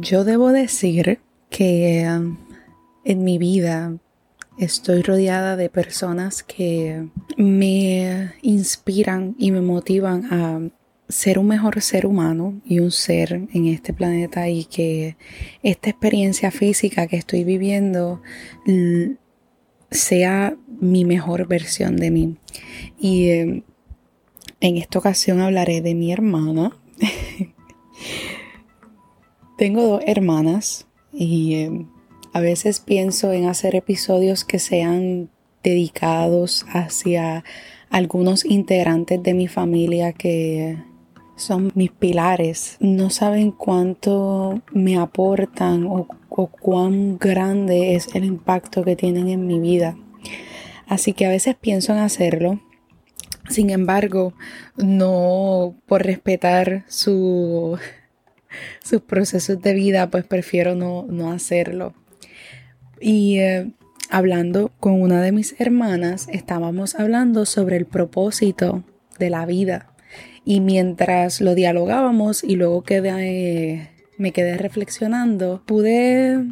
Yo debo decir que um, en mi vida estoy rodeada de personas que me inspiran y me motivan a ser un mejor ser humano y un ser en este planeta y que esta experiencia física que estoy viviendo sea mi mejor versión de mí. Y em, en esta ocasión hablaré de mi hermana. Tengo dos hermanas y em, a veces pienso en hacer episodios que sean dedicados hacia algunos integrantes de mi familia que son mis pilares. No saben cuánto me aportan o, cuán grande es el impacto que tienen en mi vida. Así que a veces pienso en hacerlo. Sin embargo, no por respetar su, sus procesos de vida, pues prefiero no, hacerlo. Y eh, hablando con una de mis hermanas, estábamos hablando sobre el propósito de la vida. Y mientras lo dialogábamos y luego quedé, me quedé reflexionando, pude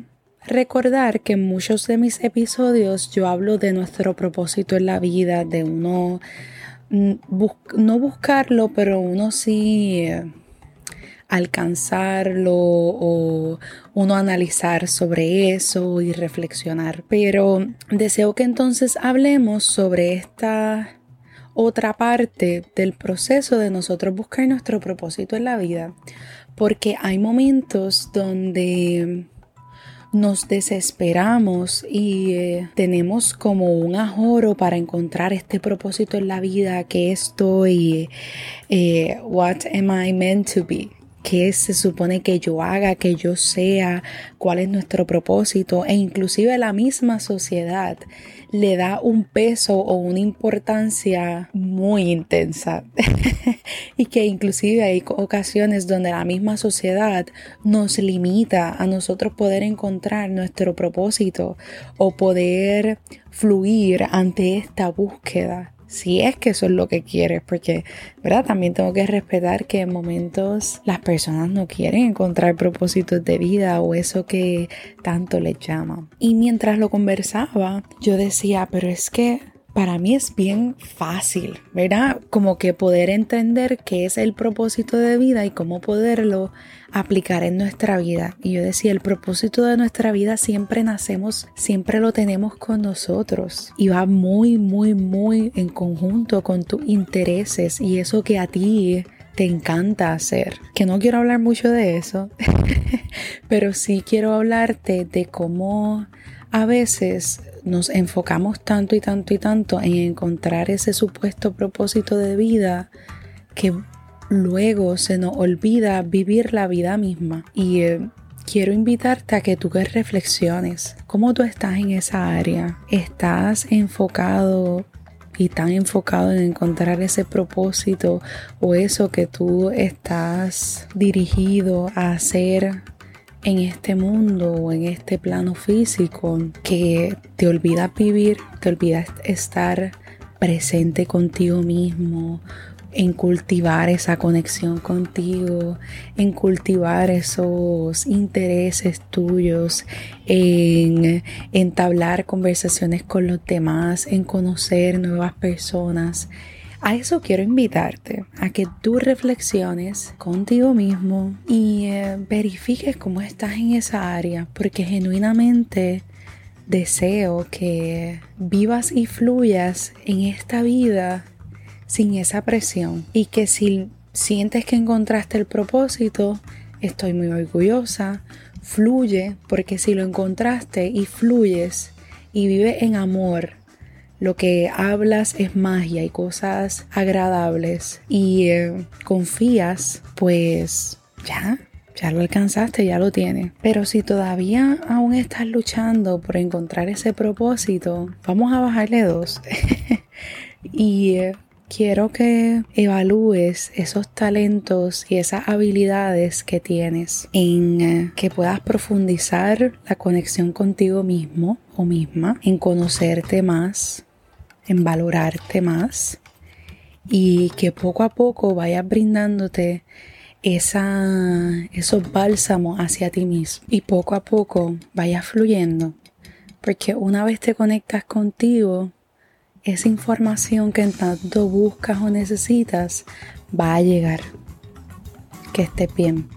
recordar que en muchos de mis episodios yo hablo de nuestro propósito en la vida, de uno no buscarlo, pero uno sí alcanzarlo o uno analizar sobre eso y reflexionar. Pero deseo que entonces hablemos sobre esta otra parte del proceso de nosotros buscar nuestro propósito en la vida, porque hay momentos donde nos desesperamos y eh, tenemos como un ajoro para encontrar este propósito en la vida, que estoy, eh, what am I meant to be, qué se supone que yo haga, que yo sea, cuál es nuestro propósito e inclusive la misma sociedad le da un peso o una importancia muy intensa. Y que inclusive hay ocasiones donde la misma sociedad nos limita a nosotros poder encontrar nuestro propósito o poder fluir ante esta búsqueda si es que eso es lo que quieres, porque, ¿verdad? También tengo que respetar que en momentos las personas no quieren encontrar propósitos de vida o eso que tanto les llama. Y mientras lo conversaba, yo decía, pero es que para mí es bien fácil, ¿verdad? Como que poder entender qué es el propósito de vida y cómo poderlo aplicar en nuestra vida. Y yo decía, el propósito de nuestra vida siempre nacemos, siempre lo tenemos con nosotros y va muy, muy, muy en conjunto con tus intereses y eso que a ti te encanta hacer. Que no quiero hablar mucho de eso, pero sí quiero hablarte de cómo a veces nos enfocamos tanto y tanto y tanto en encontrar ese supuesto propósito de vida que luego se nos olvida vivir la vida misma. Y eh, quiero invitarte a que tú reflexiones cómo tú estás en esa área. ¿Estás enfocado y tan enfocado en encontrar ese propósito o eso que tú estás dirigido a hacer en este mundo o en este plano físico que te olvidas vivir, te olvidas estar presente contigo mismo, en cultivar esa conexión contigo, en cultivar esos intereses tuyos, en entablar conversaciones con los demás, en conocer nuevas personas a eso quiero invitarte, a que tú reflexiones contigo mismo y eh, verifiques cómo estás en esa área, porque genuinamente deseo que vivas y fluyas en esta vida sin esa presión y que si sientes que encontraste el propósito, estoy muy orgullosa, fluye, porque si lo encontraste y fluyes y vive en amor, lo que hablas es magia y cosas agradables y eh, confías, pues ya, ya lo alcanzaste, ya lo tienes. Pero si todavía aún estás luchando por encontrar ese propósito, vamos a bajarle dos. y eh, quiero que evalúes esos talentos y esas habilidades que tienes en eh, que puedas profundizar la conexión contigo mismo o misma, en conocerte más, en valorarte más y que poco a poco vayas brindándote esa, esos bálsamos hacia ti mismo y poco a poco vaya fluyendo. Porque una vez te conectas contigo, esa información que tanto buscas o necesitas va a llegar. Que estés bien.